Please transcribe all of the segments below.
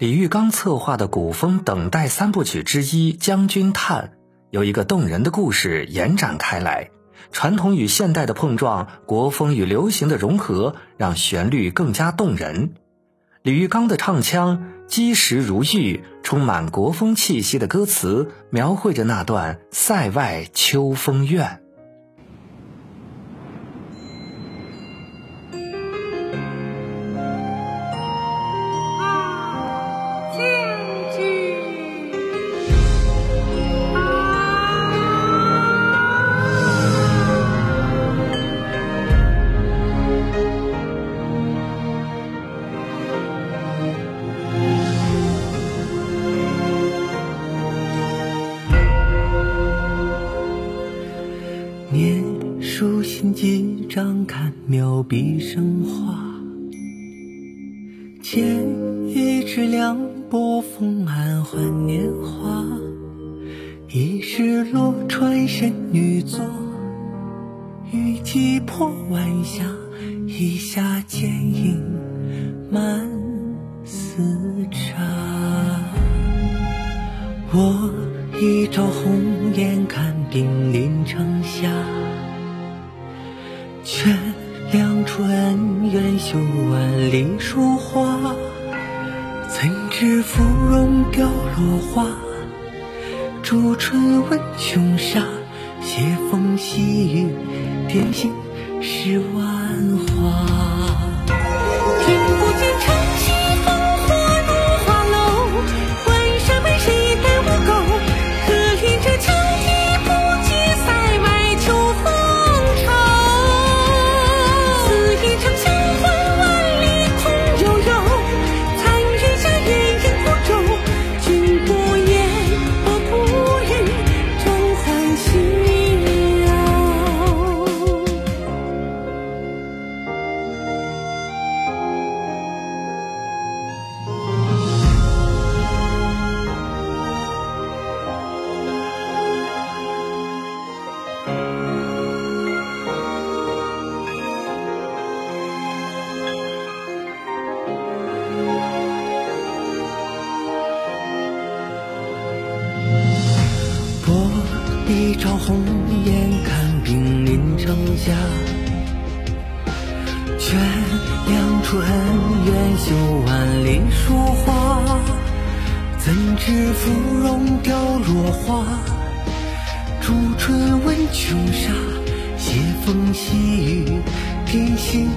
李玉刚策划的古风等待三部曲之一《将军叹》，有一个动人的故事延展开来，传统与现代的碰撞，国风与流行的融合，让旋律更加动人。李玉刚的唱腔基石如玉，充满国风气息的歌词，描绘着那段塞外秋风怨。几张看妙笔生花，剪一枝凉薄风暗换年华。一世落川仙女座，雨季破晚霞，一下剪影满丝茶。我一朝红颜看冰临城下。劝两处恩怨休万里书画，怎知芙蓉凋落花？朱唇问琼纱，斜风细雨点心石万一朝红颜看冰临城下，劝两处恩怨休万里书画。怎知芙蓉凋落花？朱唇问琼纱，斜风细雨点醒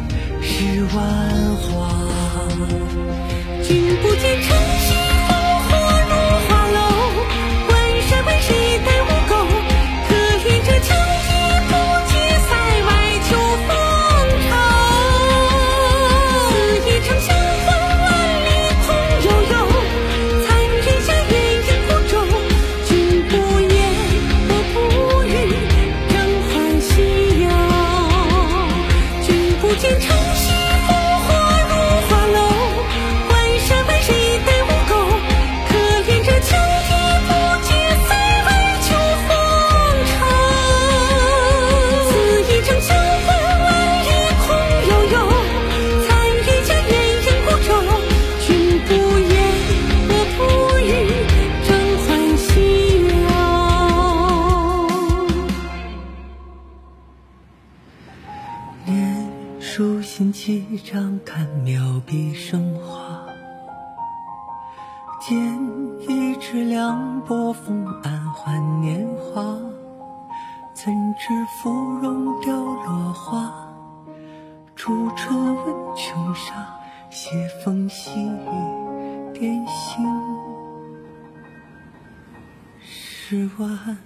书信几张，看妙笔生花。剪一枝凉薄风，暗换年华。怎知芙蓉凋落花？朱唇问琼纱，斜风细雨点心十万。